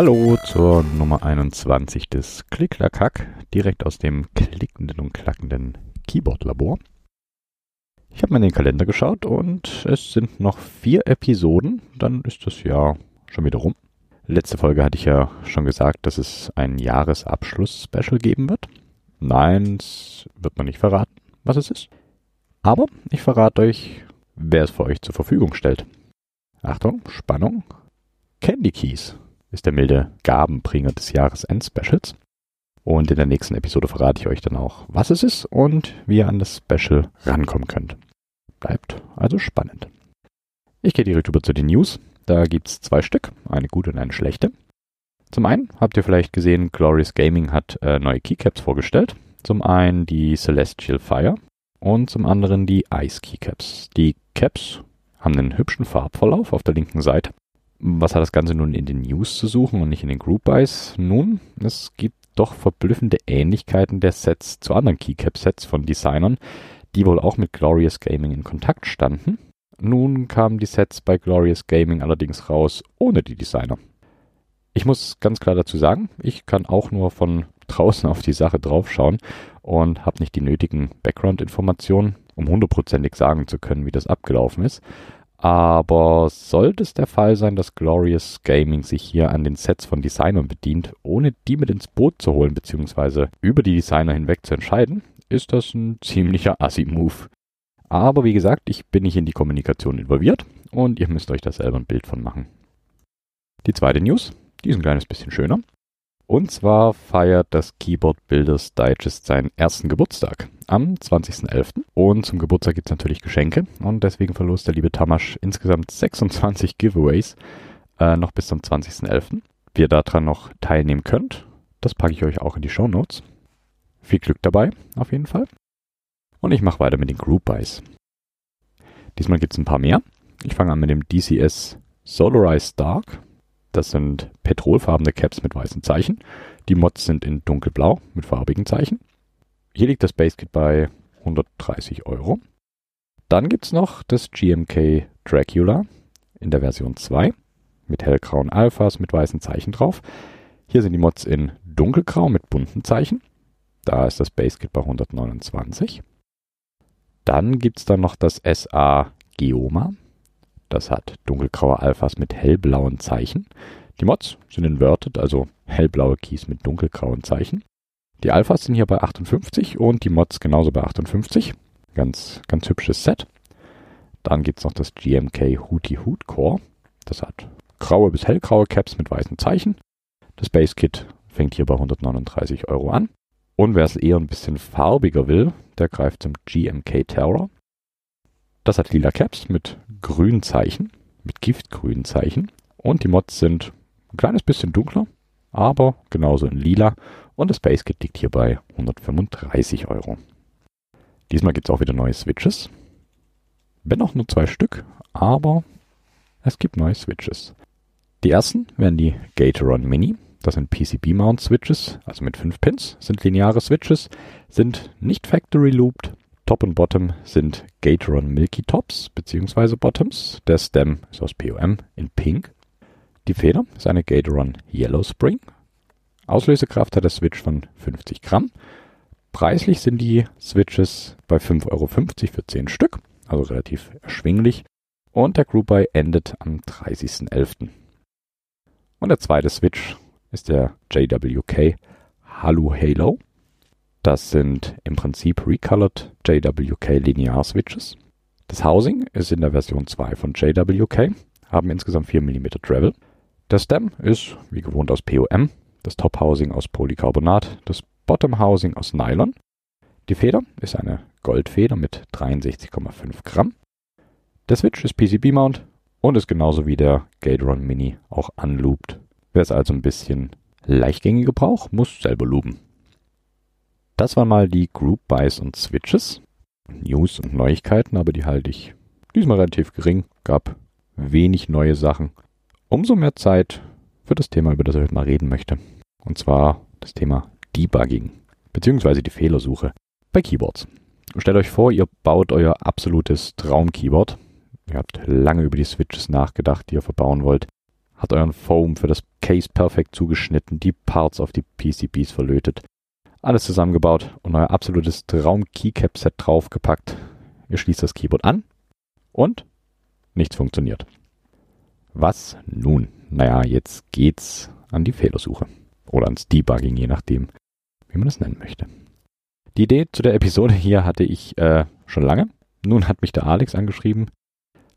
Hallo zur Nummer 21 des Klicklackhack, direkt aus dem klickenden und klackenden Keyboard-Labor. Ich habe mal in den Kalender geschaut und es sind noch vier Episoden, dann ist das Jahr schon wieder rum. Letzte Folge hatte ich ja schon gesagt, dass es ein Jahresabschluss-Special geben wird. Nein, es wird man nicht verraten, was es ist. Aber ich verrate euch, wer es für euch zur Verfügung stellt. Achtung, Spannung. Candy Keys ist der milde Gabenbringer des Jahresend-Specials. Und in der nächsten Episode verrate ich euch dann auch, was es ist und wie ihr an das Special rankommen könnt. Bleibt also spannend. Ich gehe direkt über zu den News. Da gibt es zwei Stück, eine gute und eine schlechte. Zum einen habt ihr vielleicht gesehen, Glorious Gaming hat äh, neue Keycaps vorgestellt. Zum einen die Celestial Fire und zum anderen die Ice Keycaps. Die Caps haben einen hübschen Farbverlauf auf der linken Seite. Was hat das Ganze nun in den News zu suchen und nicht in den Group Buys? Nun, es gibt doch verblüffende Ähnlichkeiten der Sets zu anderen Keycap-Sets von Designern, die wohl auch mit Glorious Gaming in Kontakt standen. Nun kamen die Sets bei Glorious Gaming allerdings raus ohne die Designer. Ich muss ganz klar dazu sagen, ich kann auch nur von draußen auf die Sache draufschauen und habe nicht die nötigen Background-Informationen, um hundertprozentig sagen zu können, wie das abgelaufen ist. Aber sollte es der Fall sein, dass Glorious Gaming sich hier an den Sets von Designern bedient, ohne die mit ins Boot zu holen bzw. über die Designer hinweg zu entscheiden, ist das ein ziemlicher Assi-Move. Aber wie gesagt, ich bin nicht in die Kommunikation involviert und ihr müsst euch da selber ein Bild von machen. Die zweite News, die ist ein kleines bisschen schöner. Und zwar feiert das Keyboard Builders Digest seinen ersten Geburtstag am 20.11. Und zum Geburtstag gibt es natürlich Geschenke und deswegen verlost der liebe Tamasch insgesamt 26 Giveaways äh, noch bis zum 20.11. Wie ihr daran noch teilnehmen könnt, das packe ich euch auch in die Show Notes. Viel Glück dabei, auf jeden Fall. Und ich mache weiter mit den Group Buys. Diesmal gibt es ein paar mehr. Ich fange an mit dem DCS Solarized Dark das sind petrolfarbene Caps mit weißen Zeichen. Die Mods sind in dunkelblau mit farbigen Zeichen. Hier liegt das Basekit bei 130 Euro. Dann gibt es noch das GMK Dracula in der Version 2 mit hellgrauen Alphas mit weißen Zeichen drauf. Hier sind die Mods in dunkelgrau mit bunten Zeichen. Da ist das Basekit bei 129. Dann gibt es dann noch das SA Geoma das hat dunkelgraue Alphas mit hellblauen Zeichen. Die Mods sind inverted, also hellblaue Keys mit dunkelgrauen Zeichen. Die Alphas sind hier bei 58 und die Mods genauso bei 58. Ganz, ganz hübsches Set. Dann gibt es noch das GMK Hootie Hoot Core. Das hat graue bis hellgraue Caps mit weißen Zeichen. Das Base Kit fängt hier bei 139 Euro an. Und wer es eher ein bisschen farbiger will, der greift zum GMK Terror. Das hat lila Caps mit grünen Zeichen, mit giftgrünen Zeichen. Und die Mods sind ein kleines bisschen dunkler, aber genauso in lila. Und das Base Kit liegt hier bei 135 Euro. Diesmal gibt es auch wieder neue Switches. Wenn auch nur zwei Stück, aber es gibt neue Switches. Die ersten wären die Gatoron Mini. Das sind PCB-Mount-Switches, also mit 5 Pins, sind lineare Switches, sind nicht Factory Looped, Top und Bottom sind Gatoron Milky Tops bzw. Bottoms. Der Stem ist aus POM in Pink. Die Feder ist eine Gatoron Yellow Spring. Auslösekraft hat der Switch von 50 Gramm. Preislich sind die Switches bei 5,50 Euro für 10 Stück, also relativ erschwinglich. Und der Group Buy endet am 30.11. Und der zweite Switch ist der JWK Halo Halo. Das sind im Prinzip Recolored JWK Linear Switches. Das Housing ist in der Version 2 von JWK, haben insgesamt 4 mm Travel. Der Stem ist wie gewohnt aus POM, das Top Housing aus Polycarbonat, das Bottom Housing aus Nylon. Die Feder ist eine Goldfeder mit 63,5 Gramm. Der Switch ist PCB Mount und ist genauso wie der Gatoron Mini auch unlooped. Wer es also ein bisschen leichtgängiger braucht, muss selber loopen. Das waren mal die Group Buys und Switches. News und Neuigkeiten, aber die halte ich diesmal relativ gering. Gab wenig neue Sachen. Umso mehr Zeit für das Thema, über das ich heute mal reden möchte. Und zwar das Thema Debugging, beziehungsweise die Fehlersuche bei Keyboards. Stellt euch vor, ihr baut euer absolutes Traum-Keyboard. Ihr habt lange über die Switches nachgedacht, die ihr verbauen wollt. hat euren Foam für das Case perfekt zugeschnitten, die Parts auf die PCBs verlötet, alles zusammengebaut und euer absolutes Traum-Keycap-Set draufgepackt. Ihr schließt das Keyboard an und nichts funktioniert. Was nun? Naja, jetzt geht's an die Fehlersuche. Oder ans Debugging, je nachdem, wie man das nennen möchte. Die Idee zu der Episode hier hatte ich äh, schon lange. Nun hat mich der Alex angeschrieben,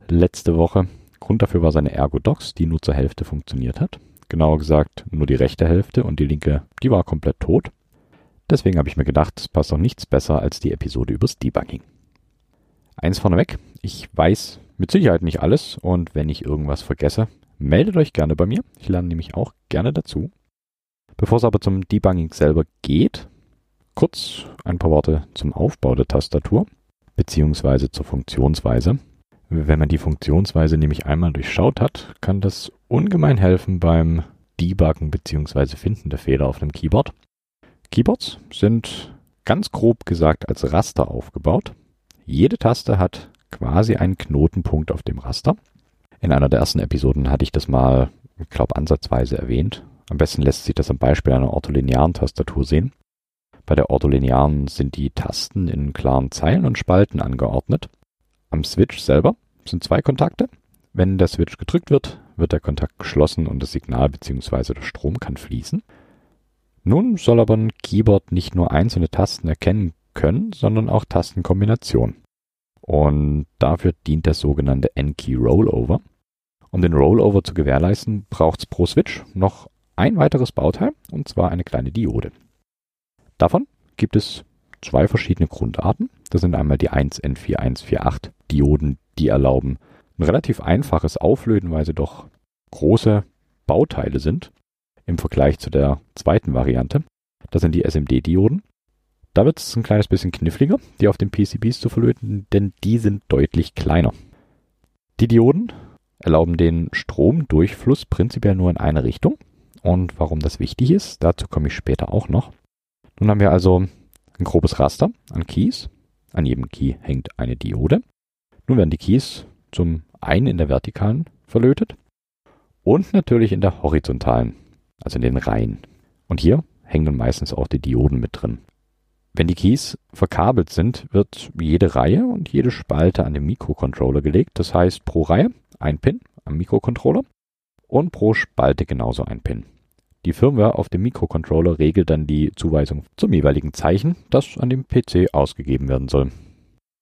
letzte Woche. Grund dafür war seine Ergo-Docs, die nur zur Hälfte funktioniert hat. Genauer gesagt nur die rechte Hälfte und die linke, die war komplett tot. Deswegen habe ich mir gedacht, es passt doch nichts besser als die Episode übers Debugging. Eins vorneweg, ich weiß mit Sicherheit nicht alles und wenn ich irgendwas vergesse, meldet euch gerne bei mir. Ich lerne nämlich auch gerne dazu. Bevor es aber zum Debugging selber geht, kurz ein paar Worte zum Aufbau der Tastatur beziehungsweise zur Funktionsweise. Wenn man die Funktionsweise nämlich einmal durchschaut hat, kann das ungemein helfen beim Debuggen beziehungsweise Finden der Fehler auf dem Keyboard. Keyboards sind ganz grob gesagt als Raster aufgebaut. Jede Taste hat quasi einen Knotenpunkt auf dem Raster. In einer der ersten Episoden hatte ich das mal, ich glaube, ansatzweise erwähnt. Am besten lässt sich das am Beispiel einer ortholinearen Tastatur sehen. Bei der ortholinearen sind die Tasten in klaren Zeilen und Spalten angeordnet. Am Switch selber sind zwei Kontakte. Wenn der Switch gedrückt wird, wird der Kontakt geschlossen und das Signal bzw. der Strom kann fließen. Nun soll aber ein Keyboard nicht nur einzelne Tasten erkennen können, sondern auch Tastenkombinationen. Und dafür dient der sogenannte N-Key Rollover. Um den Rollover zu gewährleisten, braucht es pro Switch noch ein weiteres Bauteil, und zwar eine kleine Diode. Davon gibt es zwei verschiedene Grundarten. Das sind einmal die 1N4148 Dioden, die erlauben ein relativ einfaches Auflöten, weil sie doch große Bauteile sind im Vergleich zu der zweiten Variante. Das sind die SMD-Dioden. Da wird es ein kleines bisschen kniffliger, die auf den PCBs zu verlöten, denn die sind deutlich kleiner. Die Dioden erlauben den Stromdurchfluss prinzipiell nur in eine Richtung. Und warum das wichtig ist, dazu komme ich später auch noch. Nun haben wir also ein grobes Raster an Keys. An jedem Key hängt eine Diode. Nun werden die Keys zum einen in der vertikalen verlötet und natürlich in der horizontalen, also in den Reihen. Und hier hängen dann meistens auch die Dioden mit drin. Wenn die Keys verkabelt sind, wird jede Reihe und jede Spalte an den Mikrocontroller gelegt. Das heißt pro Reihe ein Pin am Mikrocontroller und pro Spalte genauso ein Pin. Die Firmware auf dem Mikrocontroller regelt dann die Zuweisung zum jeweiligen Zeichen, das an dem PC ausgegeben werden soll.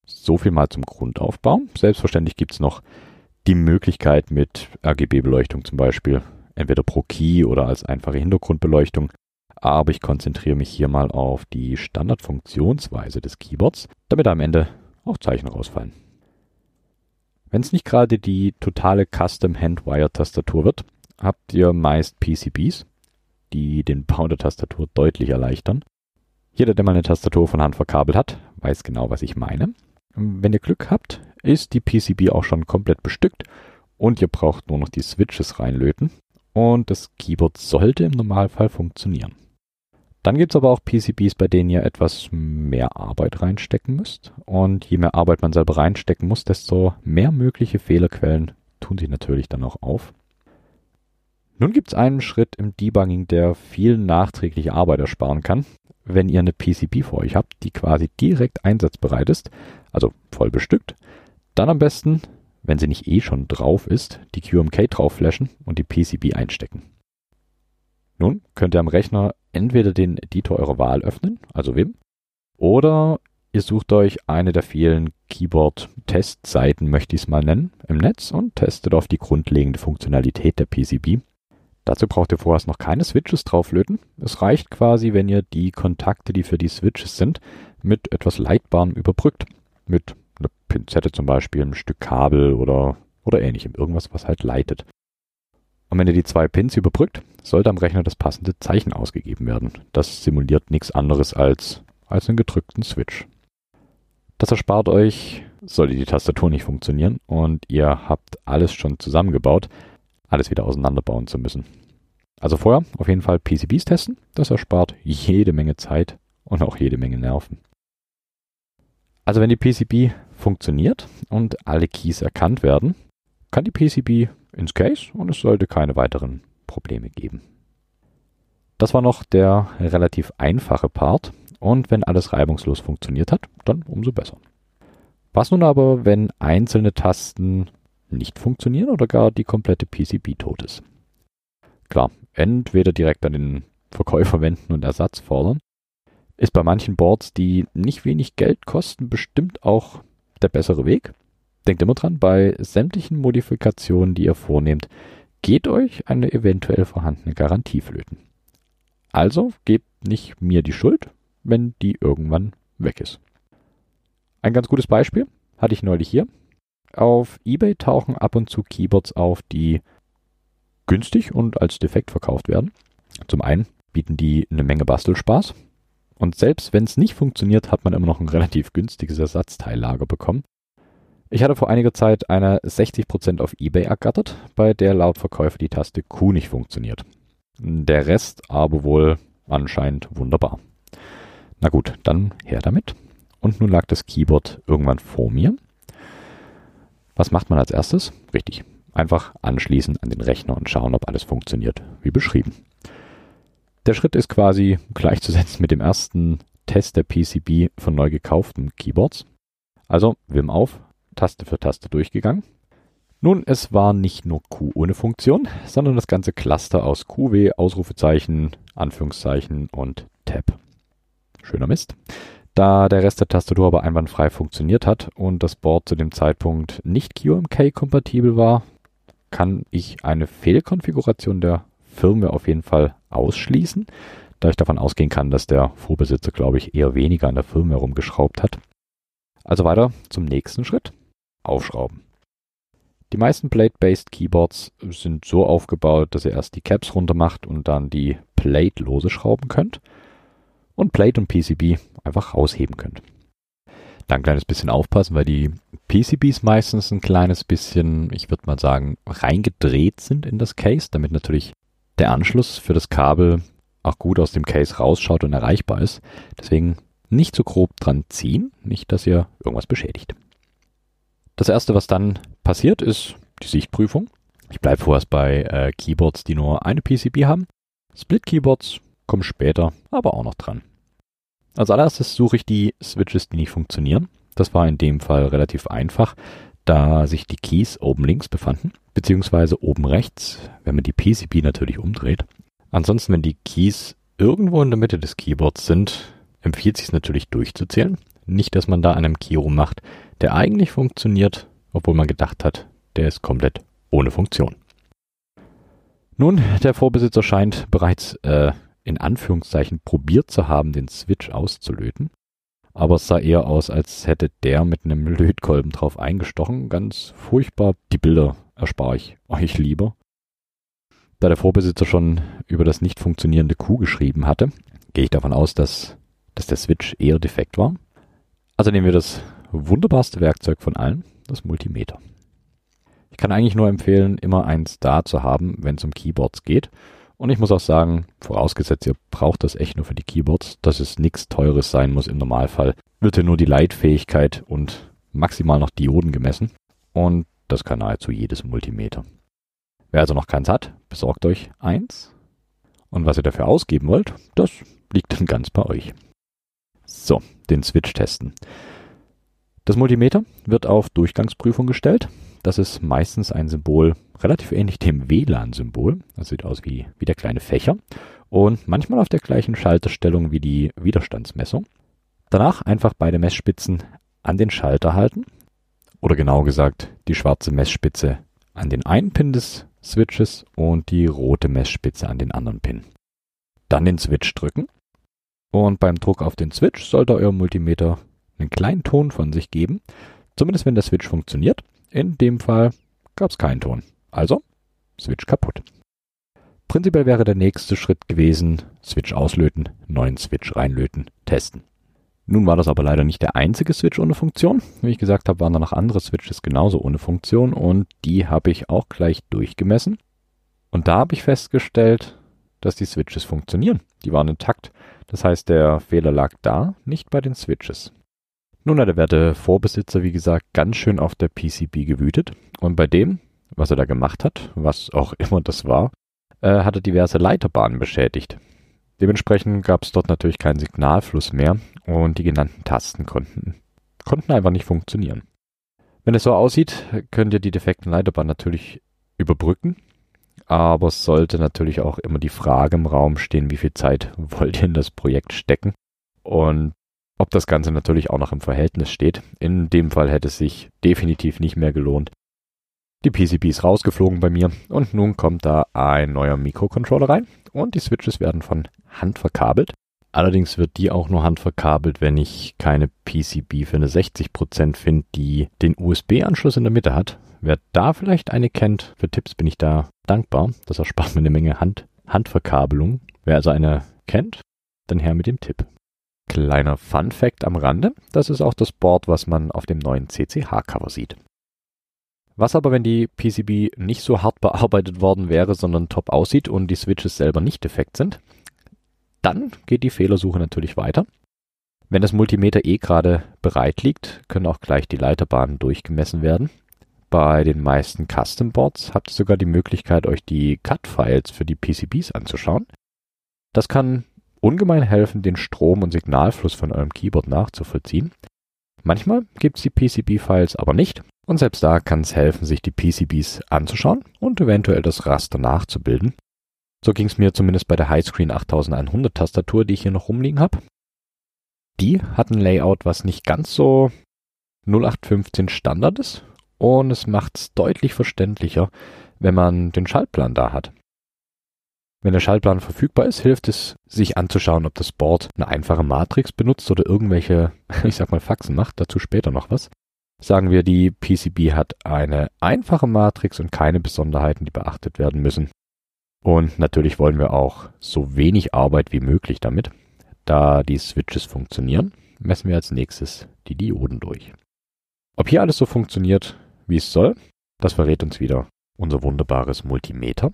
So viel mal zum Grundaufbau. Selbstverständlich gibt es noch die Möglichkeit mit RGB-Beleuchtung zum Beispiel, entweder pro Key oder als einfache Hintergrundbeleuchtung. Aber ich konzentriere mich hier mal auf die Standardfunktionsweise des Keyboards, damit am Ende auch Zeichen rausfallen. Wenn es nicht gerade die totale Custom Handwire Tastatur wird, habt ihr meist PCBs, die den Bau der Tastatur deutlich erleichtern. Jeder, der mal eine Tastatur von Hand verkabelt hat, weiß genau, was ich meine. Wenn ihr Glück habt, ist die PCB auch schon komplett bestückt und ihr braucht nur noch die Switches reinlöten und das Keyboard sollte im Normalfall funktionieren. Dann gibt es aber auch PCBs, bei denen ihr etwas mehr Arbeit reinstecken müsst. Und je mehr Arbeit man selber reinstecken muss, desto mehr mögliche Fehlerquellen tun sich natürlich dann auch auf. Nun gibt es einen Schritt im Debugging, der viel nachträgliche Arbeit ersparen kann, wenn ihr eine PCB vor euch habt, die quasi direkt einsatzbereit ist, also voll bestückt. Dann am besten, wenn sie nicht eh schon drauf ist, die QMK drauf flashen und die PCB einstecken. Nun könnt ihr am Rechner entweder den Editor eurer Wahl öffnen, also Vim, oder ihr sucht euch eine der vielen Keyboard-Testseiten, möchte ich es mal nennen, im Netz und testet auf die grundlegende Funktionalität der PCB Dazu braucht ihr vorerst noch keine Switches drauflöten. Es reicht quasi, wenn ihr die Kontakte, die für die Switches sind, mit etwas Leitbarem überbrückt. Mit einer Pinzette zum Beispiel, einem Stück Kabel oder, oder ähnlichem. Irgendwas, was halt leitet. Und wenn ihr die zwei Pins überbrückt, sollte am Rechner das passende Zeichen ausgegeben werden. Das simuliert nichts anderes als, als einen gedrückten Switch. Das erspart euch, sollte die Tastatur nicht funktionieren und ihr habt alles schon zusammengebaut, alles wieder auseinanderbauen zu müssen. Also vorher auf jeden Fall PCBs testen, das erspart jede Menge Zeit und auch jede Menge Nerven. Also wenn die PCB funktioniert und alle Keys erkannt werden, kann die PCB ins Case und es sollte keine weiteren Probleme geben. Das war noch der relativ einfache Part und wenn alles reibungslos funktioniert hat, dann umso besser. Was nun aber, wenn einzelne Tasten nicht funktionieren oder gar die komplette PCB tot ist? Klar, entweder direkt an den Verkäufer wenden und Ersatz fordern, ist bei manchen Boards, die nicht wenig Geld kosten, bestimmt auch der bessere Weg. Denkt immer dran, bei sämtlichen Modifikationen, die ihr vornehmt, geht euch eine eventuell vorhandene Garantie flöten. Also gebt nicht mir die Schuld, wenn die irgendwann weg ist. Ein ganz gutes Beispiel hatte ich neulich hier. Auf eBay tauchen ab und zu Keyboards auf, die günstig und als defekt verkauft werden. Zum einen bieten die eine Menge Bastelspaß. Und selbst wenn es nicht funktioniert, hat man immer noch ein relativ günstiges Ersatzteillager bekommen. Ich hatte vor einiger Zeit eine 60% auf eBay ergattert, bei der laut Verkäufer die Taste Q nicht funktioniert. Der Rest aber wohl anscheinend wunderbar. Na gut, dann her damit. Und nun lag das Keyboard irgendwann vor mir. Was macht man als erstes? Richtig, einfach anschließen an den Rechner und schauen, ob alles funktioniert, wie beschrieben. Der Schritt ist quasi gleichzusetzen mit dem ersten Test der PCB von neu gekauften Keyboards. Also Wim auf, Taste für Taste durchgegangen. Nun, es war nicht nur Q ohne Funktion, sondern das ganze Cluster aus QW, Ausrufezeichen, Anführungszeichen und Tab. Schöner Mist. Da der Rest der Tastatur aber einwandfrei funktioniert hat und das Board zu dem Zeitpunkt nicht QMK-kompatibel war, kann ich eine Fehlkonfiguration der Firmware auf jeden Fall ausschließen, da ich davon ausgehen kann, dass der Vorbesitzer, glaube ich, eher weniger an der Firmware rumgeschraubt hat. Also weiter zum nächsten Schritt. Aufschrauben. Die meisten Plate-based Keyboards sind so aufgebaut, dass ihr erst die Caps runter macht und dann die Plate lose schrauben könnt und Plate und PCB einfach rausheben könnt. Dann ein kleines bisschen aufpassen, weil die PCBs meistens ein kleines bisschen, ich würde mal sagen, reingedreht sind in das Case, damit natürlich der Anschluss für das Kabel auch gut aus dem Case rausschaut und erreichbar ist. Deswegen nicht zu grob dran ziehen, nicht, dass ihr irgendwas beschädigt. Das erste, was dann passiert, ist die Sichtprüfung. Ich bleibe vorerst bei äh, Keyboards, die nur eine PCB haben. Split-Keyboards kommen später, aber auch noch dran. Als allererstes suche ich die Switches, die nicht funktionieren. Das war in dem Fall relativ einfach, da sich die Keys oben links befanden, beziehungsweise oben rechts, wenn man die PCB natürlich umdreht. Ansonsten, wenn die Keys irgendwo in der Mitte des Keyboards sind, empfiehlt sich natürlich durchzuzählen. Nicht, dass man da an einem Key rummacht, der eigentlich funktioniert, obwohl man gedacht hat, der ist komplett ohne Funktion. Nun, der Vorbesitzer scheint bereits äh, in Anführungszeichen probiert zu haben, den Switch auszulöten. Aber es sah eher aus, als hätte der mit einem Lötkolben drauf eingestochen. Ganz furchtbar. Die Bilder erspare ich euch lieber. Da der Vorbesitzer schon über das nicht funktionierende Q geschrieben hatte, gehe ich davon aus, dass, dass der Switch eher defekt war. Also nehmen wir das wunderbarste Werkzeug von allen, das Multimeter. Ich kann eigentlich nur empfehlen, immer eins da zu haben, wenn es um Keyboards geht. Und ich muss auch sagen, vorausgesetzt, ihr braucht das echt nur für die Keyboards, dass es nichts Teures sein muss im Normalfall, wird hier nur die Leitfähigkeit und maximal noch Dioden gemessen. Und das kann nahezu jedes Multimeter. Wer also noch keins hat, besorgt euch eins. Und was ihr dafür ausgeben wollt, das liegt dann ganz bei euch. So, den Switch testen. Das Multimeter wird auf Durchgangsprüfung gestellt. Das ist meistens ein Symbol relativ ähnlich dem WLAN-Symbol. Das sieht aus wie, wie der kleine Fächer. Und manchmal auf der gleichen Schalterstellung wie die Widerstandsmessung. Danach einfach beide Messspitzen an den Schalter halten. Oder genau gesagt, die schwarze Messspitze an den einen Pin des Switches und die rote Messspitze an den anderen Pin. Dann den Switch drücken. Und beim Druck auf den Switch sollte euer Multimeter einen kleinen Ton von sich geben. Zumindest wenn der Switch funktioniert. In dem Fall gab es keinen Ton. Also, Switch kaputt. Prinzipiell wäre der nächste Schritt gewesen, Switch auslöten, neuen Switch reinlöten, testen. Nun war das aber leider nicht der einzige Switch ohne Funktion. Wie ich gesagt habe, waren da noch andere Switches genauso ohne Funktion und die habe ich auch gleich durchgemessen. Und da habe ich festgestellt, dass die Switches funktionieren. Die waren intakt. Das heißt, der Fehler lag da, nicht bei den Switches. Nun hat der werte Vorbesitzer, wie gesagt, ganz schön auf der PCB gewütet und bei dem was er da gemacht hat, was auch immer das war, äh, hat er diverse Leiterbahnen beschädigt. Dementsprechend gab es dort natürlich keinen Signalfluss mehr und die genannten Tasten konnten, konnten einfach nicht funktionieren. Wenn es so aussieht, könnt ihr die defekten Leiterbahnen natürlich überbrücken, aber es sollte natürlich auch immer die Frage im Raum stehen, wie viel Zeit wollt ihr in das Projekt stecken und ob das Ganze natürlich auch noch im Verhältnis steht. In dem Fall hätte es sich definitiv nicht mehr gelohnt. Die PCB ist rausgeflogen bei mir und nun kommt da ein neuer Mikrocontroller rein und die Switches werden von Hand verkabelt. Allerdings wird die auch nur handverkabelt, wenn ich keine PCB für eine 60% finde, die den USB-Anschluss in der Mitte hat. Wer da vielleicht eine kennt, für Tipps bin ich da dankbar. Das erspart mir eine Menge Hand Handverkabelung. Wer also eine kennt, dann her mit dem Tipp. Kleiner Fun Fact am Rande, das ist auch das Board, was man auf dem neuen CCH-Cover sieht. Was aber, wenn die PCB nicht so hart bearbeitet worden wäre, sondern top aussieht und die Switches selber nicht defekt sind? Dann geht die Fehlersuche natürlich weiter. Wenn das Multimeter eh gerade bereit liegt, können auch gleich die Leiterbahnen durchgemessen werden. Bei den meisten Custom Boards habt ihr sogar die Möglichkeit, euch die Cut-Files für die PCBs anzuschauen. Das kann ungemein helfen, den Strom- und Signalfluss von eurem Keyboard nachzuvollziehen. Manchmal gibt es die PCB-Files aber nicht und selbst da kann es helfen, sich die PCBs anzuschauen und eventuell das Raster nachzubilden. So ging es mir zumindest bei der Highscreen 8100 Tastatur, die ich hier noch rumliegen habe. Die hat ein Layout, was nicht ganz so 0815 Standard ist und es macht es deutlich verständlicher, wenn man den Schaltplan da hat. Wenn der Schaltplan verfügbar ist, hilft es, sich anzuschauen, ob das Board eine einfache Matrix benutzt oder irgendwelche, ich sag mal, Faxen macht, dazu später noch was. Sagen wir, die PCB hat eine einfache Matrix und keine Besonderheiten, die beachtet werden müssen. Und natürlich wollen wir auch so wenig Arbeit wie möglich damit. Da die Switches funktionieren, messen wir als nächstes die Dioden durch. Ob hier alles so funktioniert, wie es soll, das verrät uns wieder unser wunderbares Multimeter.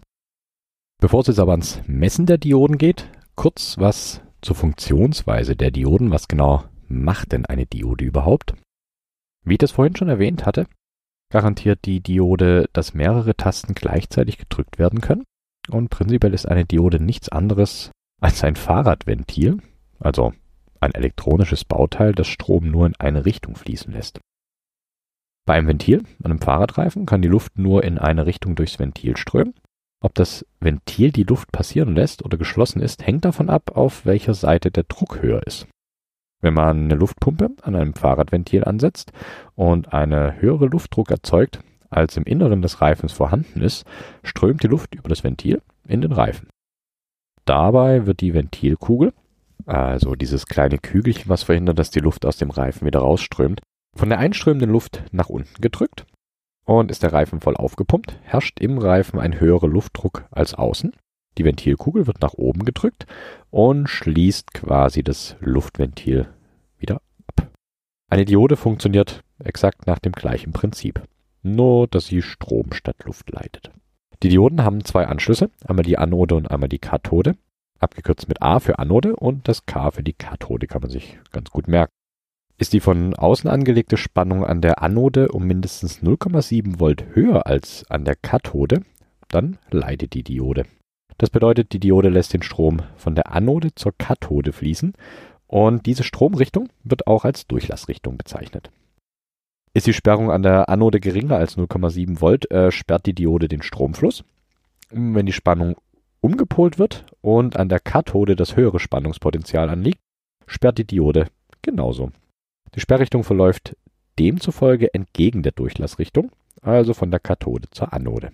Bevor es jetzt aber ans Messen der Dioden geht, kurz was zur Funktionsweise der Dioden. Was genau macht denn eine Diode überhaupt? Wie ich das vorhin schon erwähnt hatte, garantiert die Diode, dass mehrere Tasten gleichzeitig gedrückt werden können. Und prinzipiell ist eine Diode nichts anderes als ein Fahrradventil, also ein elektronisches Bauteil, das Strom nur in eine Richtung fließen lässt. Bei einem Ventil, einem Fahrradreifen, kann die Luft nur in eine Richtung durchs Ventil strömen. Ob das Ventil die Luft passieren lässt oder geschlossen ist, hängt davon ab, auf welcher Seite der Druck höher ist. Wenn man eine Luftpumpe an einem Fahrradventil ansetzt und eine höhere Luftdruck erzeugt, als im Inneren des Reifens vorhanden ist, strömt die Luft über das Ventil in den Reifen. Dabei wird die Ventilkugel, also dieses kleine Kügelchen, was verhindert, dass die Luft aus dem Reifen wieder rausströmt, von der einströmenden Luft nach unten gedrückt und ist der Reifen voll aufgepumpt, herrscht im Reifen ein höherer Luftdruck als außen. Die Ventilkugel wird nach oben gedrückt und schließt quasi das Luftventil wieder ab. Eine Diode funktioniert exakt nach dem gleichen Prinzip nur dass sie Strom statt Luft leitet. Die Dioden haben zwei Anschlüsse, einmal die Anode und einmal die Kathode, abgekürzt mit A für Anode und das K für die Kathode kann man sich ganz gut merken. Ist die von außen angelegte Spannung an der Anode um mindestens 0,7 Volt höher als an der Kathode, dann leidet die Diode. Das bedeutet, die Diode lässt den Strom von der Anode zur Kathode fließen und diese Stromrichtung wird auch als Durchlassrichtung bezeichnet. Ist die Sperrung an der Anode geringer als 0,7 Volt, äh, sperrt die Diode den Stromfluss. Wenn die Spannung umgepolt wird und an der Kathode das höhere Spannungspotenzial anliegt, sperrt die Diode genauso. Die Sperrrichtung verläuft demzufolge entgegen der Durchlassrichtung, also von der Kathode zur Anode.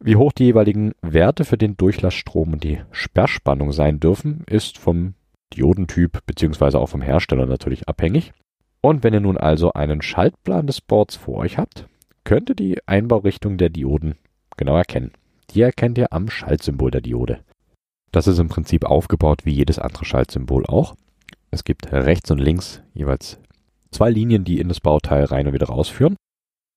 Wie hoch die jeweiligen Werte für den Durchlassstrom und die Sperrspannung sein dürfen, ist vom Diodentyp bzw. auch vom Hersteller natürlich abhängig. Und wenn ihr nun also einen Schaltplan des Boards vor euch habt, könnt ihr die Einbaurichtung der Dioden genau erkennen. Die erkennt ihr am Schaltsymbol der Diode. Das ist im Prinzip aufgebaut wie jedes andere Schaltsymbol auch. Es gibt rechts und links jeweils zwei Linien, die in das Bauteil rein und wieder rausführen.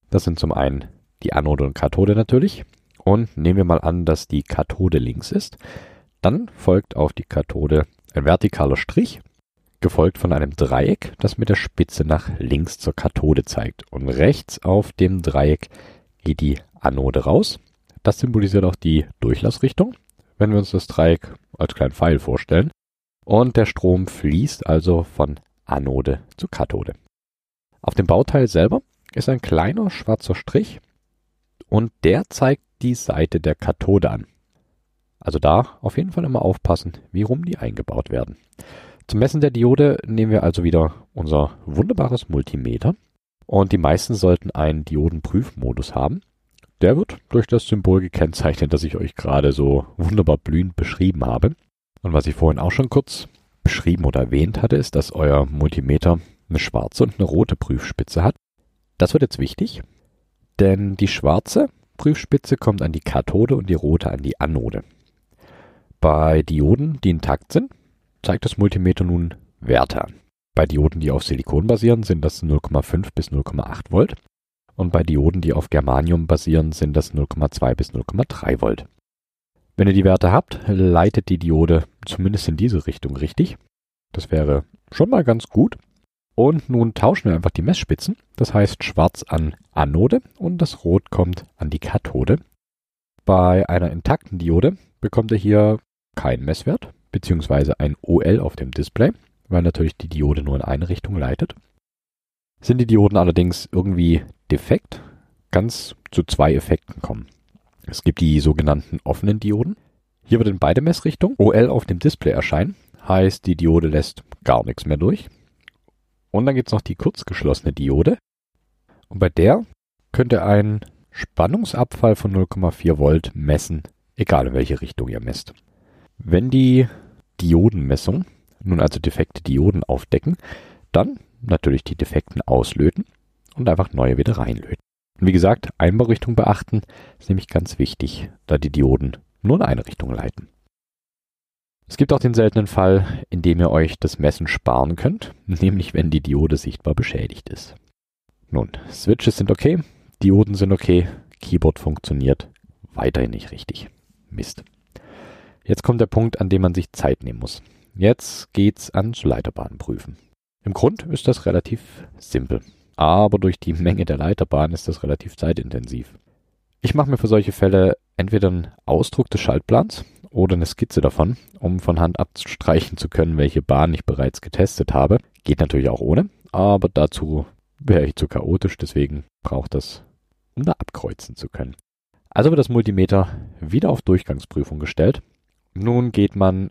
Das sind zum einen die Anode und Kathode natürlich. Und nehmen wir mal an, dass die Kathode links ist. Dann folgt auf die Kathode ein vertikaler Strich gefolgt von einem Dreieck, das mit der Spitze nach links zur Kathode zeigt. Und rechts auf dem Dreieck geht die Anode raus. Das symbolisiert auch die Durchlassrichtung, wenn wir uns das Dreieck als kleinen Pfeil vorstellen. Und der Strom fließt also von Anode zu Kathode. Auf dem Bauteil selber ist ein kleiner schwarzer Strich und der zeigt die Seite der Kathode an. Also da auf jeden Fall immer aufpassen, wie rum die eingebaut werden. Zum Messen der Diode nehmen wir also wieder unser wunderbares Multimeter und die meisten sollten einen Diodenprüfmodus haben. Der wird durch das Symbol gekennzeichnet, das ich euch gerade so wunderbar blühend beschrieben habe. Und was ich vorhin auch schon kurz beschrieben oder erwähnt hatte, ist, dass euer Multimeter eine schwarze und eine rote Prüfspitze hat. Das wird jetzt wichtig, denn die schwarze Prüfspitze kommt an die Kathode und die rote an die Anode. Bei Dioden, die intakt sind, zeigt das Multimeter nun Werte an. Bei Dioden, die auf Silikon basieren, sind das 0,5 bis 0,8 Volt. Und bei Dioden, die auf Germanium basieren, sind das 0,2 bis 0,3 Volt. Wenn ihr die Werte habt, leitet die Diode zumindest in diese Richtung richtig. Das wäre schon mal ganz gut. Und nun tauschen wir einfach die Messspitzen. Das heißt schwarz an Anode und das Rot kommt an die Kathode. Bei einer intakten Diode bekommt ihr hier keinen Messwert, beziehungsweise ein OL auf dem Display, weil natürlich die Diode nur in eine Richtung leitet. Sind die Dioden allerdings irgendwie defekt, kann es zu zwei Effekten kommen. Es gibt die sogenannten offenen Dioden. Hier wird in beide Messrichtungen OL auf dem Display erscheinen, heißt die Diode lässt gar nichts mehr durch. Und dann gibt es noch die kurzgeschlossene Diode. Und bei der könnt ihr einen Spannungsabfall von 0,4 Volt messen, egal in welche Richtung ihr messt. Wenn die Diodenmessung nun also defekte Dioden aufdecken, dann natürlich die defekten auslöten und einfach neue wieder reinlöten. Und wie gesagt, Einbaurichtung beachten ist nämlich ganz wichtig, da die Dioden nur in eine Richtung leiten. Es gibt auch den seltenen Fall, in dem ihr euch das Messen sparen könnt, nämlich wenn die Diode sichtbar beschädigt ist. Nun, Switches sind okay, Dioden sind okay, Keyboard funktioniert weiterhin nicht richtig. Mist. Jetzt kommt der Punkt, an dem man sich Zeit nehmen muss. Jetzt geht's ans Leiterbahnprüfen. Im Grund ist das relativ simpel, aber durch die Menge der Leiterbahn ist das relativ zeitintensiv. Ich mache mir für solche Fälle entweder einen Ausdruck des Schaltplans oder eine Skizze davon, um von Hand abstreichen zu können, welche Bahn ich bereits getestet habe. Geht natürlich auch ohne, aber dazu wäre ich zu chaotisch, deswegen braucht das, um da abkreuzen zu können. Also wird das Multimeter wieder auf Durchgangsprüfung gestellt. Nun geht man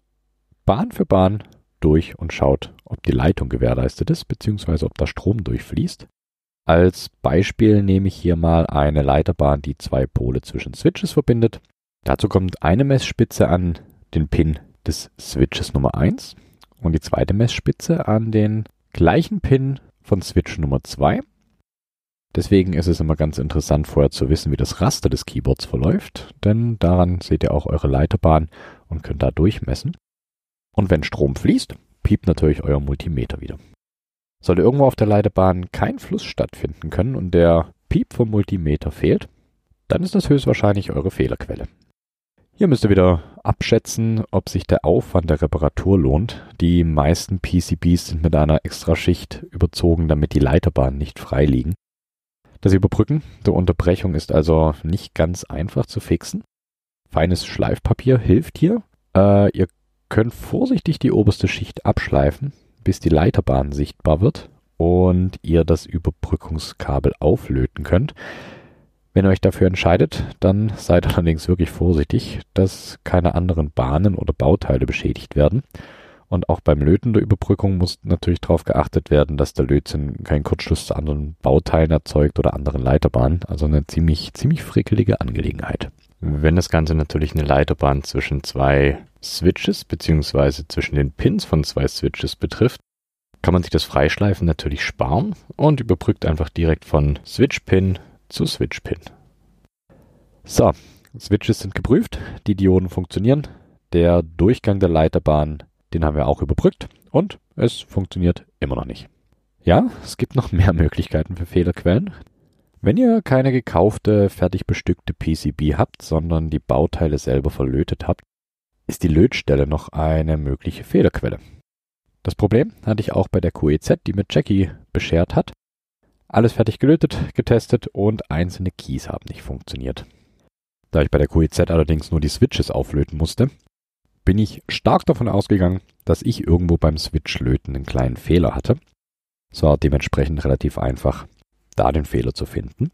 Bahn für Bahn durch und schaut, ob die Leitung gewährleistet ist, beziehungsweise ob da Strom durchfließt. Als Beispiel nehme ich hier mal eine Leiterbahn, die zwei Pole zwischen Switches verbindet. Dazu kommt eine Messspitze an den Pin des Switches Nummer 1 und die zweite Messspitze an den gleichen Pin von Switch Nummer 2. Deswegen ist es immer ganz interessant vorher zu wissen, wie das Raster des Keyboards verläuft, denn daran seht ihr auch eure Leiterbahn und könnt da durchmessen. Und wenn Strom fließt, piept natürlich euer Multimeter wieder. Sollte irgendwo auf der Leitebahn kein Fluss stattfinden können und der Piep vom Multimeter fehlt, dann ist das höchstwahrscheinlich eure Fehlerquelle. Hier müsst ihr wieder abschätzen, ob sich der Aufwand der Reparatur lohnt. Die meisten PCBs sind mit einer Extraschicht überzogen, damit die Leiterbahnen nicht frei liegen. Das Überbrücken der Unterbrechung ist also nicht ganz einfach zu fixen. Feines Schleifpapier hilft hier. Äh, ihr könnt vorsichtig die oberste Schicht abschleifen, bis die Leiterbahn sichtbar wird und ihr das Überbrückungskabel auflöten könnt. Wenn ihr euch dafür entscheidet, dann seid allerdings wirklich vorsichtig, dass keine anderen Bahnen oder Bauteile beschädigt werden. Und auch beim Löten der Überbrückung muss natürlich darauf geachtet werden, dass der Lötzinn keinen Kurzschluss zu anderen Bauteilen erzeugt oder anderen Leiterbahnen. Also eine ziemlich, ziemlich frickelige Angelegenheit. Wenn das Ganze natürlich eine Leiterbahn zwischen zwei Switches beziehungsweise zwischen den Pins von zwei Switches betrifft, kann man sich das Freischleifen natürlich sparen und überbrückt einfach direkt von Switch-Pin zu Switch-Pin. So, Switches sind geprüft, die Dioden funktionieren, der Durchgang der Leiterbahn, den haben wir auch überbrückt und es funktioniert immer noch nicht. Ja, es gibt noch mehr Möglichkeiten für Fehlerquellen. Wenn ihr keine gekaufte, fertig bestückte PCB habt, sondern die Bauteile selber verlötet habt, ist die Lötstelle noch eine mögliche Fehlerquelle. Das Problem hatte ich auch bei der QEZ, die mir Jackie beschert hat. Alles fertig gelötet, getestet und einzelne Keys haben nicht funktioniert. Da ich bei der QEZ allerdings nur die Switches auflöten musste, bin ich stark davon ausgegangen, dass ich irgendwo beim Switch-Löten einen kleinen Fehler hatte. Es war dementsprechend relativ einfach, da den Fehler zu finden.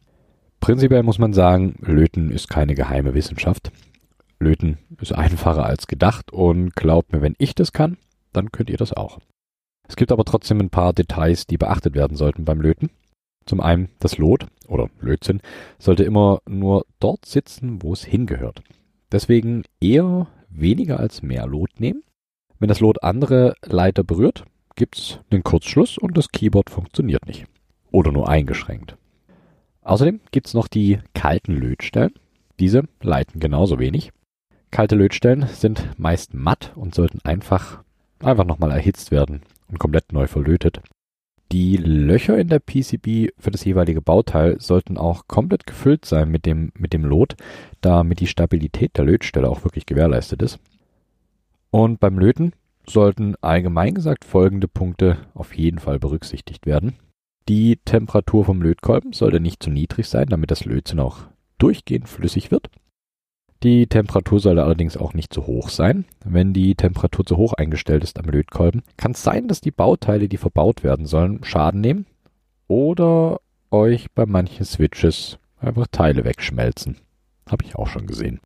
Prinzipiell muss man sagen, Löten ist keine geheime Wissenschaft. Löten ist einfacher als gedacht und glaubt mir, wenn ich das kann, dann könnt ihr das auch. Es gibt aber trotzdem ein paar Details, die beachtet werden sollten beim Löten. Zum einen das Lot oder Lötzinn sollte immer nur dort sitzen, wo es hingehört. Deswegen eher weniger als mehr Lot nehmen. Wenn das Lot andere Leiter berührt, gibt's einen Kurzschluss und das Keyboard funktioniert nicht. Oder nur eingeschränkt. Außerdem gibt's noch die kalten Lötstellen. Diese leiten genauso wenig. Kalte Lötstellen sind meist matt und sollten einfach, einfach nochmal erhitzt werden und komplett neu verlötet. Die Löcher in der PCB für das jeweilige Bauteil sollten auch komplett gefüllt sein mit dem, mit dem Lot, damit die Stabilität der Lötstelle auch wirklich gewährleistet ist. Und beim Löten sollten allgemein gesagt folgende Punkte auf jeden Fall berücksichtigt werden. Die Temperatur vom Lötkolben sollte nicht zu niedrig sein, damit das Lötzinn auch durchgehend flüssig wird. Die Temperatur sollte allerdings auch nicht zu hoch sein. Wenn die Temperatur zu hoch eingestellt ist am Lötkolben, kann es sein, dass die Bauteile, die verbaut werden sollen, Schaden nehmen oder euch bei manchen Switches einfach Teile wegschmelzen. Habe ich auch schon gesehen.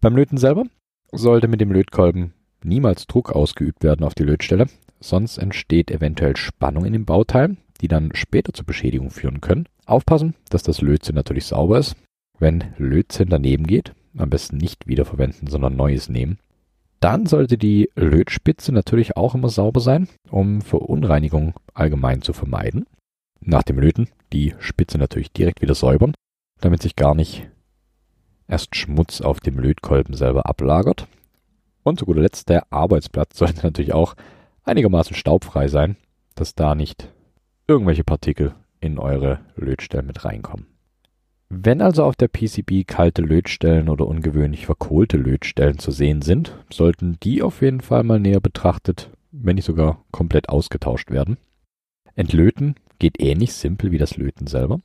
Beim Löten selber sollte mit dem Lötkolben niemals Druck ausgeübt werden auf die Lötstelle, sonst entsteht eventuell Spannung in dem Bauteil, die dann später zur Beschädigung führen können. Aufpassen, dass das Lötzinn natürlich sauber ist. Wenn Lötzinn daneben geht, am besten nicht wiederverwenden, sondern neues nehmen. Dann sollte die Lötspitze natürlich auch immer sauber sein, um Verunreinigung allgemein zu vermeiden. Nach dem Löten die Spitze natürlich direkt wieder säubern, damit sich gar nicht erst Schmutz auf dem Lötkolben selber ablagert. Und zu guter Letzt der Arbeitsplatz sollte natürlich auch einigermaßen staubfrei sein, dass da nicht irgendwelche Partikel in eure Lötstellen mit reinkommen. Wenn also auf der PCB kalte Lötstellen oder ungewöhnlich verkohlte Lötstellen zu sehen sind, sollten die auf jeden Fall mal näher betrachtet, wenn nicht sogar komplett ausgetauscht werden. Entlöten geht ähnlich simpel wie das Löten selber.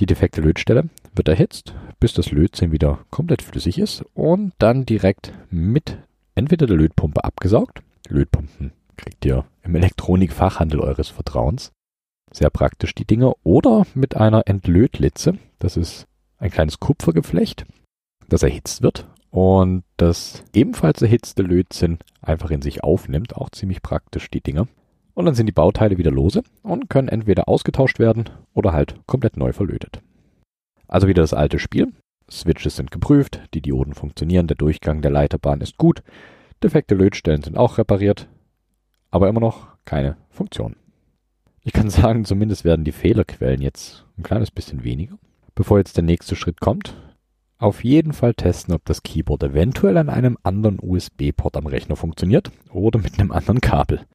Die defekte Lötstelle wird erhitzt, bis das Lötzinn wieder komplett flüssig ist und dann direkt mit entweder der Lötpumpe abgesaugt. Lötpumpen kriegt ihr im Elektronikfachhandel eures Vertrauens. Sehr praktisch die Dinger. Oder mit einer Entlötlitze. Das ist ein kleines Kupfergeflecht, das erhitzt wird und das ebenfalls erhitzte Lötzinn einfach in sich aufnimmt. Auch ziemlich praktisch die Dinger. Und dann sind die Bauteile wieder lose und können entweder ausgetauscht werden oder halt komplett neu verlötet. Also wieder das alte Spiel. Switches sind geprüft, die Dioden funktionieren, der Durchgang der Leiterbahn ist gut, defekte Lötstellen sind auch repariert, aber immer noch keine Funktion. Ich kann sagen, zumindest werden die Fehlerquellen jetzt ein kleines bisschen weniger. Bevor jetzt der nächste Schritt kommt, auf jeden Fall testen, ob das Keyboard eventuell an einem anderen USB-Port am Rechner funktioniert oder mit einem anderen Kabel.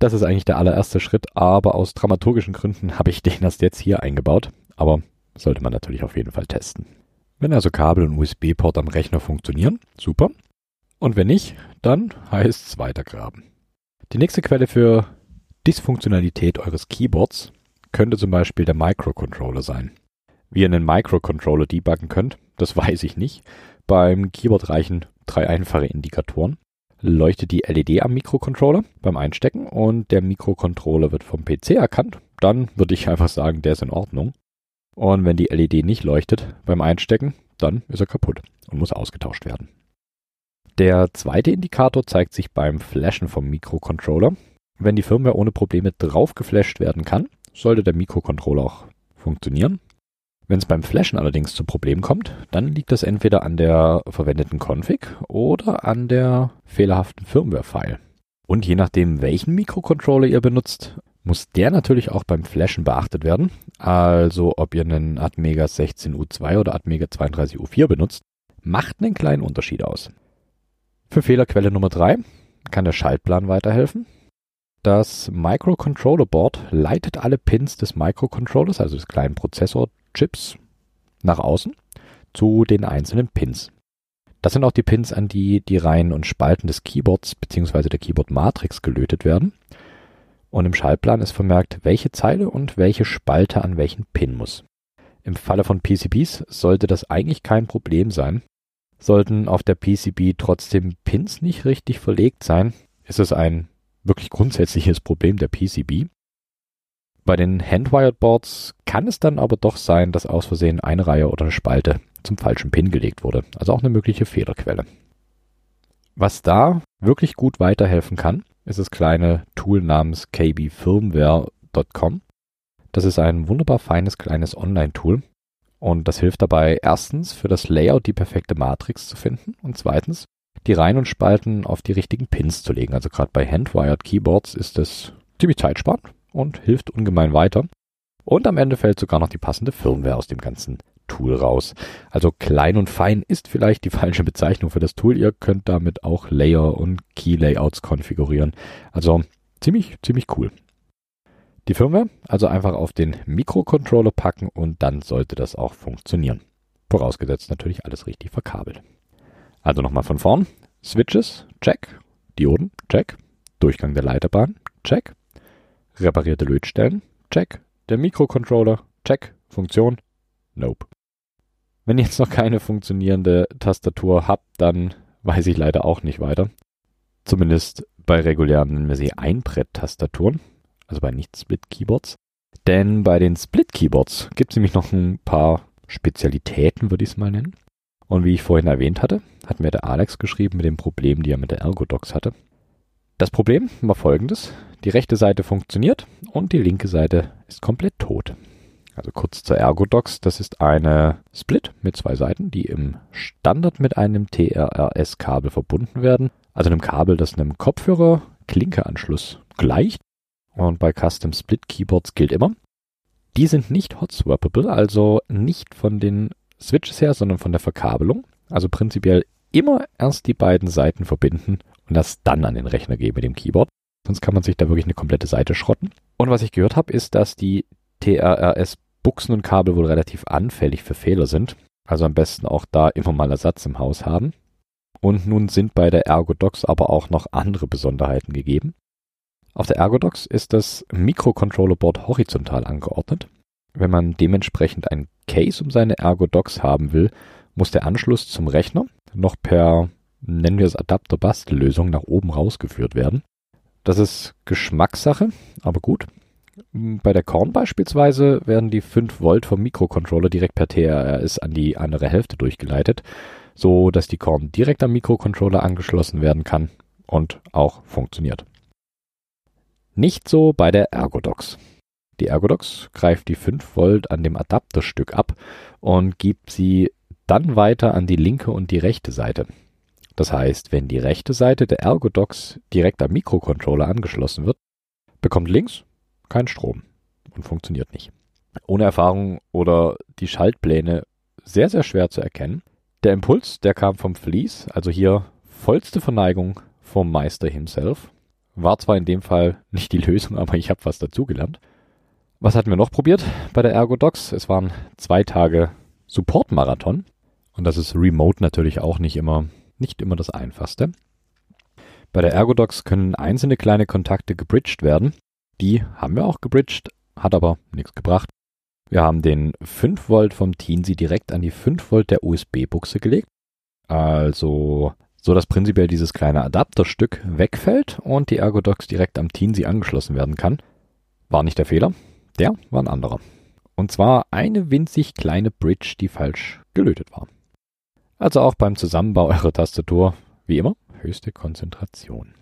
Das ist eigentlich der allererste Schritt, aber aus dramaturgischen Gründen habe ich den erst jetzt hier eingebaut. Aber sollte man natürlich auf jeden Fall testen. Wenn also Kabel und USB-Port am Rechner funktionieren, super. Und wenn nicht, dann heißt es weitergraben. Die nächste Quelle für Dysfunktionalität eures Keyboards könnte zum Beispiel der Microcontroller sein. Wie ihr einen Microcontroller debuggen könnt, das weiß ich nicht. Beim Keyboard reichen drei einfache Indikatoren. Leuchtet die LED am Mikrocontroller beim Einstecken und der Mikrocontroller wird vom PC erkannt, dann würde ich einfach sagen, der ist in Ordnung. Und wenn die LED nicht leuchtet beim Einstecken, dann ist er kaputt und muss ausgetauscht werden. Der zweite Indikator zeigt sich beim Flashen vom Mikrocontroller. Wenn die Firmware ohne Probleme drauf geflasht werden kann, sollte der Mikrocontroller auch funktionieren. Wenn es beim Flashen allerdings zu Problemen kommt, dann liegt das entweder an der verwendeten Config oder an der fehlerhaften Firmware-File. Und je nachdem, welchen Mikrocontroller ihr benutzt, muss der natürlich auch beim Flashen beachtet werden. Also ob ihr einen Atmega 16U2 oder Atmega 32U4 benutzt, macht einen kleinen Unterschied aus. Für Fehlerquelle Nummer 3 kann der Schaltplan weiterhelfen. Das Microcontroller Board leitet alle Pins des Microcontrollers, also des kleinen Prozessorchips, nach außen zu den einzelnen Pins. Das sind auch die Pins, an die die Reihen und Spalten des Keyboards bzw. der Keyboard Matrix gelötet werden. und im Schaltplan ist vermerkt, welche Zeile und welche Spalte an welchen Pin muss. Im Falle von PCBs sollte das eigentlich kein Problem sein. Sollten auf der PCB trotzdem Pins nicht richtig verlegt sein, ist es ein wirklich grundsätzliches Problem der PCB. Bei den Handwired Boards kann es dann aber doch sein, dass aus Versehen eine Reihe oder eine Spalte zum falschen Pin gelegt wurde. Also auch eine mögliche Fehlerquelle. Was da wirklich gut weiterhelfen kann, ist das kleine Tool namens kbfirmware.com. Das ist ein wunderbar feines kleines Online-Tool und das hilft dabei erstens für das Layout die perfekte Matrix zu finden und zweitens die Reihen und Spalten auf die richtigen Pins zu legen. Also gerade bei Handwired Keyboards ist das ziemlich zeitsparend und hilft ungemein weiter. Und am Ende fällt sogar noch die passende Firmware aus dem ganzen Tool raus. Also klein und fein ist vielleicht die falsche Bezeichnung für das Tool. Ihr könnt damit auch Layer und Key Layouts konfigurieren. Also ziemlich, ziemlich cool. Die Firmware also einfach auf den Mikrocontroller packen und dann sollte das auch funktionieren. Vorausgesetzt natürlich alles richtig verkabelt. Also nochmal von vorn. Switches, check. Dioden, check. Durchgang der Leiterbahn, check. Reparierte Lötstellen, check. Der Mikrocontroller, check. Funktion, nope. Wenn ihr jetzt noch keine funktionierende Tastatur habt, dann weiß ich leider auch nicht weiter. Zumindest bei regulären, nennen wir sie Einbrett-Tastaturen, also bei Nicht-Split-Keyboards. Denn bei den Split-Keyboards gibt es nämlich noch ein paar Spezialitäten, würde ich es mal nennen. Und wie ich vorhin erwähnt hatte, hat mir der Alex geschrieben mit dem Problem, die er mit der Ergodox hatte. Das Problem war folgendes. Die rechte Seite funktioniert und die linke Seite ist komplett tot. Also kurz zur Ergodox, das ist eine Split mit zwei Seiten, die im Standard mit einem TRRS-Kabel verbunden werden. Also einem Kabel, das einem Kopfhörer-Klinke-Anschluss gleicht. Und bei Custom Split Keyboards gilt immer, die sind nicht hot swappable, also nicht von den Switches her, sondern von der Verkabelung. Also prinzipiell immer erst die beiden Seiten verbinden und das dann an den Rechner geben mit dem Keyboard. Sonst kann man sich da wirklich eine komplette Seite schrotten. Und was ich gehört habe, ist, dass die TRRS Buchsen und Kabel wohl relativ anfällig für Fehler sind. Also am besten auch da immer mal Ersatz im Haus haben. Und nun sind bei der Ergodox aber auch noch andere Besonderheiten gegeben. Auf der Ergodox ist das Mikrocontroller-Board horizontal angeordnet. Wenn man dementsprechend ein Case um seine Ergodox haben will, muss der Anschluss zum Rechner noch per, nennen wir es Adapter-Bastellösung, nach oben rausgeführt werden. Das ist Geschmackssache, aber gut. Bei der Korn beispielsweise werden die 5 Volt vom Mikrocontroller direkt per TRRS an die andere Hälfte durchgeleitet, so dass die Korn direkt am Mikrocontroller angeschlossen werden kann und auch funktioniert. Nicht so bei der Ergodox. Die Ergodox greift die 5 Volt an dem Adapterstück ab und gibt sie dann weiter an die linke und die rechte Seite. Das heißt, wenn die rechte Seite der Ergodox direkt am Mikrocontroller angeschlossen wird, bekommt links kein Strom und funktioniert nicht. Ohne Erfahrung oder die Schaltpläne sehr, sehr schwer zu erkennen. Der Impuls, der kam vom Vlies, also hier vollste Verneigung vom Meister himself. War zwar in dem Fall nicht die Lösung, aber ich habe was dazugelernt. Was hatten wir noch probiert bei der Ergodox? Es waren zwei Tage Support-Marathon. Und das ist remote natürlich auch nicht immer, nicht immer das einfachste. Bei der Ergodox können einzelne kleine Kontakte gebridged werden. Die haben wir auch gebridged, hat aber nichts gebracht. Wir haben den 5 Volt vom Teensy direkt an die 5 Volt der USB-Buchse gelegt. Also so dass prinzipiell dieses kleine Adapterstück wegfällt und die Ergodox direkt am Teensy angeschlossen werden kann. War nicht der Fehler, der war ein anderer. Und zwar eine winzig kleine Bridge, die falsch gelötet war. Also auch beim Zusammenbau eurer Tastatur, wie immer, höchste Konzentration.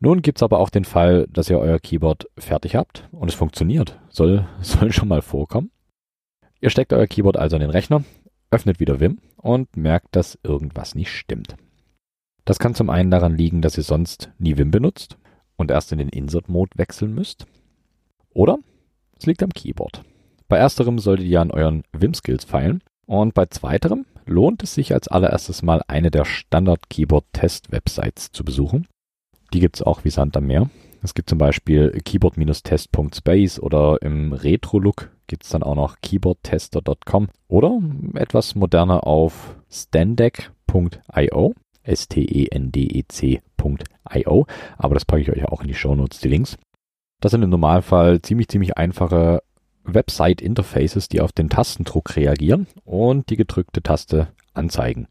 Nun gibt's aber auch den Fall, dass ihr euer Keyboard fertig habt und es funktioniert. Soll, soll schon mal vorkommen. Ihr steckt euer Keyboard also in den Rechner, öffnet wieder Vim und merkt, dass irgendwas nicht stimmt. Das kann zum einen daran liegen, dass ihr sonst nie Vim benutzt und erst in den Insert-Mode wechseln müsst. Oder es liegt am Keyboard. Bei ersterem solltet ihr an euren Vim-Skills feilen und bei zweiterem lohnt es sich als allererstes mal eine der Standard-Keyboard-Test-Websites zu besuchen. Die gibt's auch wie Sand am Meer. Es gibt zum Beispiel keyboard-test.space oder im Retro-Look gibt's dann auch noch keyboardtester.com oder etwas moderner auf standec.io, S-T-E-N-D-E-C.io, aber das packe ich euch auch in die Shownotes, die Links. Das sind im Normalfall ziemlich, ziemlich einfache Website-Interfaces, die auf den Tastendruck reagieren und die gedrückte Taste anzeigen.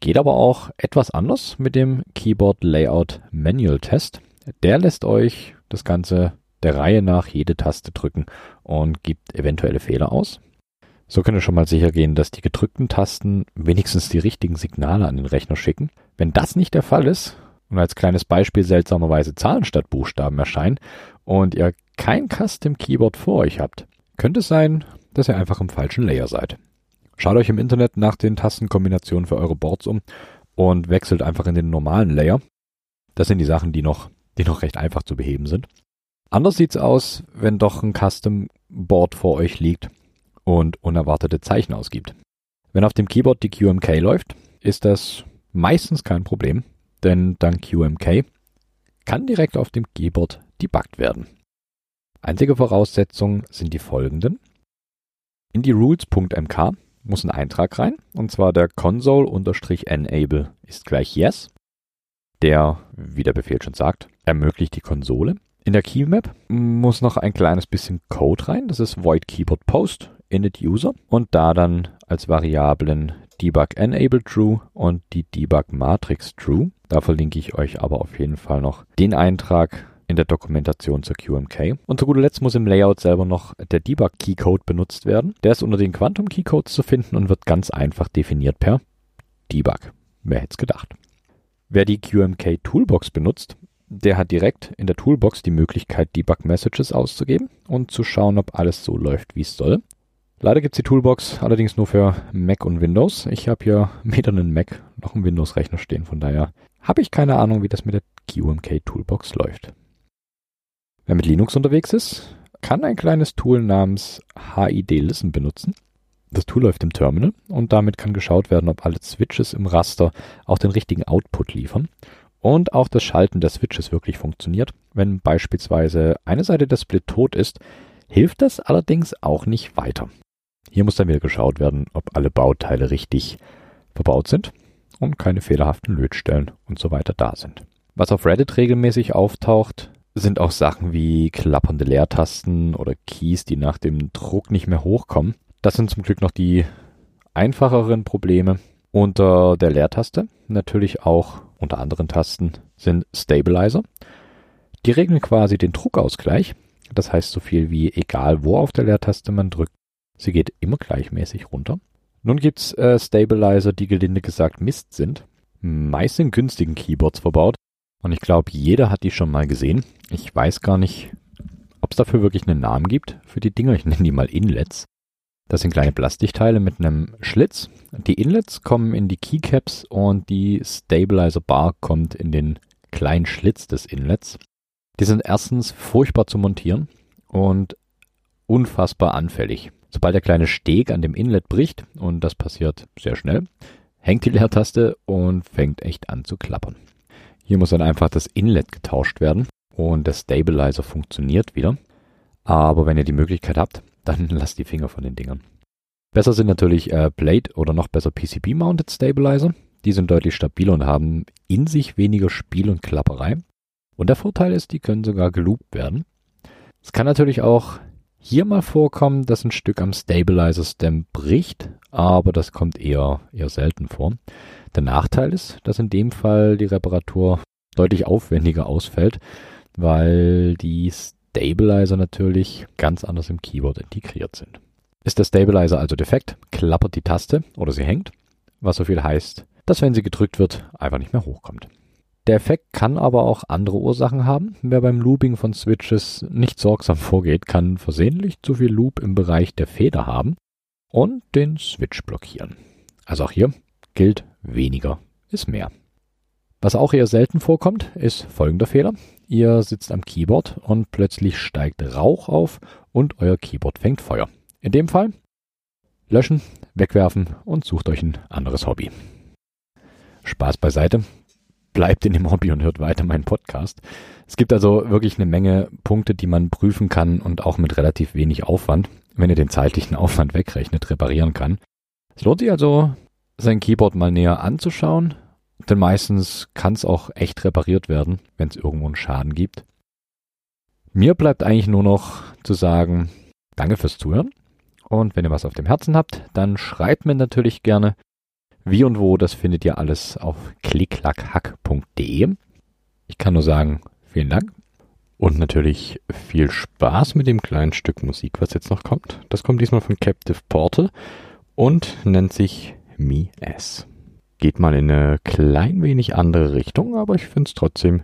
Geht aber auch etwas anders mit dem Keyboard Layout Manual Test. Der lässt euch das Ganze der Reihe nach jede Taste drücken und gibt eventuelle Fehler aus. So könnt ihr schon mal sicher gehen, dass die gedrückten Tasten wenigstens die richtigen Signale an den Rechner schicken. Wenn das nicht der Fall ist und als kleines Beispiel seltsamerweise Zahlen statt Buchstaben erscheinen und ihr kein Custom Keyboard vor euch habt, könnte es sein, dass ihr einfach im falschen Layer seid. Schaut euch im Internet nach den Tastenkombinationen für eure Boards um und wechselt einfach in den normalen Layer. Das sind die Sachen, die noch, die noch recht einfach zu beheben sind. Anders sieht's aus, wenn doch ein Custom Board vor euch liegt und unerwartete Zeichen ausgibt. Wenn auf dem Keyboard die QMK läuft, ist das meistens kein Problem, denn dank QMK kann direkt auf dem Keyboard debuggt werden. Einzige Voraussetzungen sind die folgenden. In die rules.mk muss ein Eintrag rein, und zwar der console-enable ist gleich yes. Der, wie der Befehl schon sagt, ermöglicht die Konsole. In der Keymap muss noch ein kleines bisschen Code rein, das ist void keyboard post init user und da dann als Variablen debug enable true und die debug matrix true. Da verlinke ich euch aber auf jeden Fall noch den Eintrag in der Dokumentation zur QMK. Und zu guter Letzt muss im Layout selber noch der Debug-Keycode benutzt werden. Der ist unter den Quantum-Keycodes zu finden und wird ganz einfach definiert per Debug. Wer hätte es gedacht? Wer die QMK Toolbox benutzt, der hat direkt in der Toolbox die Möglichkeit, Debug-Messages auszugeben und zu schauen, ob alles so läuft, wie es soll. Leider gibt es die Toolbox allerdings nur für Mac und Windows. Ich habe hier weder einen Mac noch einen Windows-Rechner stehen, von daher habe ich keine Ahnung, wie das mit der QMK Toolbox läuft. Wer mit Linux unterwegs ist, kann ein kleines Tool namens HID Listen benutzen. Das Tool läuft im Terminal und damit kann geschaut werden, ob alle Switches im Raster auch den richtigen Output liefern und auch das Schalten der Switches wirklich funktioniert. Wenn beispielsweise eine Seite der Split tot ist, hilft das allerdings auch nicht weiter. Hier muss dann wieder geschaut werden, ob alle Bauteile richtig verbaut sind und keine fehlerhaften Lötstellen und so weiter da sind. Was auf Reddit regelmäßig auftaucht, sind auch Sachen wie klappernde Leertasten oder Keys, die nach dem Druck nicht mehr hochkommen. Das sind zum Glück noch die einfacheren Probleme. Unter der Leertaste, natürlich auch unter anderen Tasten, sind Stabilizer. Die regeln quasi den Druckausgleich. Das heißt so viel wie egal wo auf der Leertaste man drückt, sie geht immer gleichmäßig runter. Nun gibt's äh, Stabilizer, die gelinde gesagt Mist sind. Meist in günstigen Keyboards verbaut und ich glaube, jeder hat die schon mal gesehen. Ich weiß gar nicht, ob es dafür wirklich einen Namen gibt für die Dinger. Ich nenne die mal Inlets. Das sind kleine Plastikteile mit einem Schlitz. Die Inlets kommen in die Keycaps und die Stabilizer Bar kommt in den kleinen Schlitz des Inlets. Die sind erstens furchtbar zu montieren und unfassbar anfällig. Sobald der kleine Steg an dem Inlet bricht, und das passiert sehr schnell, hängt die Leertaste und fängt echt an zu klappern. Hier muss dann einfach das Inlet getauscht werden und der Stabilizer funktioniert wieder. Aber wenn ihr die Möglichkeit habt, dann lasst die Finger von den Dingern. Besser sind natürlich äh, Blade oder noch besser PCB-Mounted Stabilizer. Die sind deutlich stabiler und haben in sich weniger Spiel und Klapperei. Und der Vorteil ist, die können sogar geloopt werden. Es kann natürlich auch hier mal vorkommen, dass ein Stück am Stabilizer-Stem bricht, aber das kommt eher, eher selten vor. Der Nachteil ist, dass in dem Fall die Reparatur deutlich aufwendiger ausfällt, weil die Stabilizer natürlich ganz anders im Keyboard integriert sind. Ist der Stabilizer also defekt, klappert die Taste oder sie hängt, was so viel heißt, dass wenn sie gedrückt wird, einfach nicht mehr hochkommt. Der Effekt kann aber auch andere Ursachen haben. Wer beim Looping von Switches nicht sorgsam vorgeht, kann versehentlich zu viel Loop im Bereich der Feder haben und den Switch blockieren. Also auch hier gilt weniger ist mehr. Was auch eher selten vorkommt, ist folgender Fehler. Ihr sitzt am Keyboard und plötzlich steigt Rauch auf und euer Keyboard fängt Feuer. In dem Fall löschen, wegwerfen und sucht euch ein anderes Hobby. Spaß beiseite. Bleibt in dem Hobby und hört weiter meinen Podcast. Es gibt also wirklich eine Menge Punkte, die man prüfen kann und auch mit relativ wenig Aufwand, wenn ihr den zeitlichen Aufwand wegrechnet, reparieren kann. Es lohnt sich also, sein Keyboard mal näher anzuschauen, denn meistens kann es auch echt repariert werden, wenn es irgendwo einen Schaden gibt. Mir bleibt eigentlich nur noch zu sagen, danke fürs Zuhören. Und wenn ihr was auf dem Herzen habt, dann schreibt mir natürlich gerne. Wie und wo, das findet ihr alles auf klicklackhack.de. Ich kann nur sagen, vielen Dank. Und natürlich viel Spaß mit dem kleinen Stück Musik, was jetzt noch kommt. Das kommt diesmal von Captive Portal und nennt sich Me As. Geht mal in eine klein wenig andere Richtung, aber ich finde es trotzdem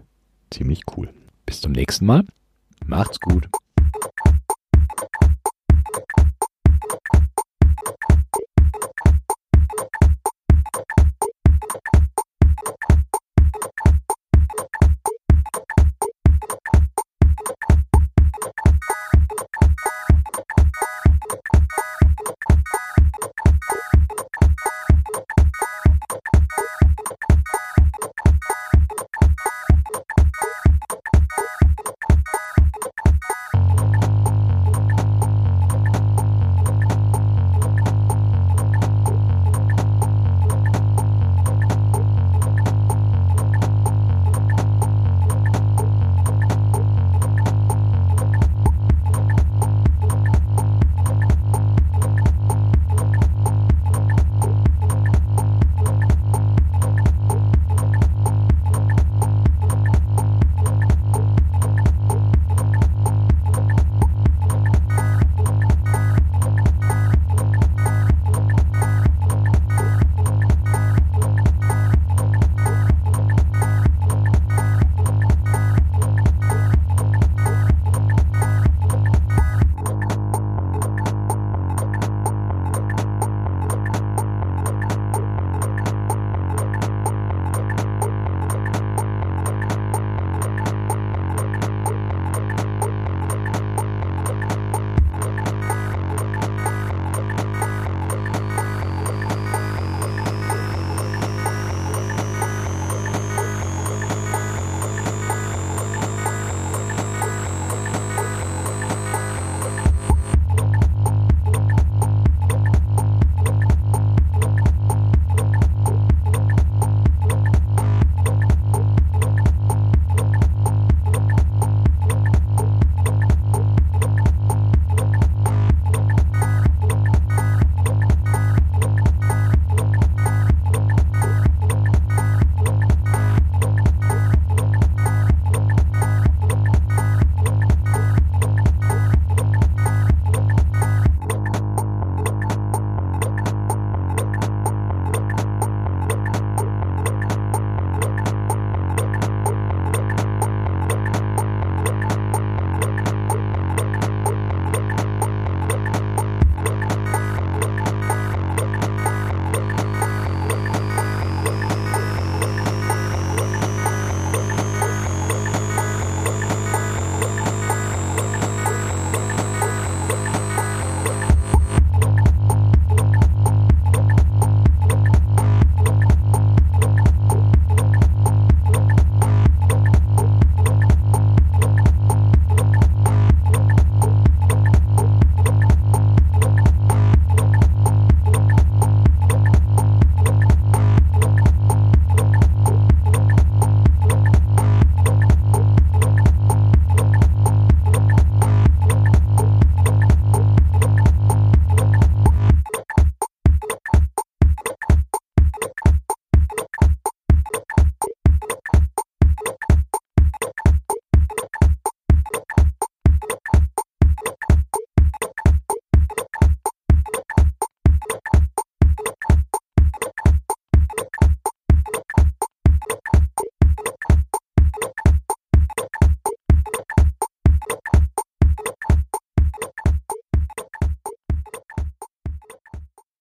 ziemlich cool. Bis zum nächsten Mal. Macht's gut.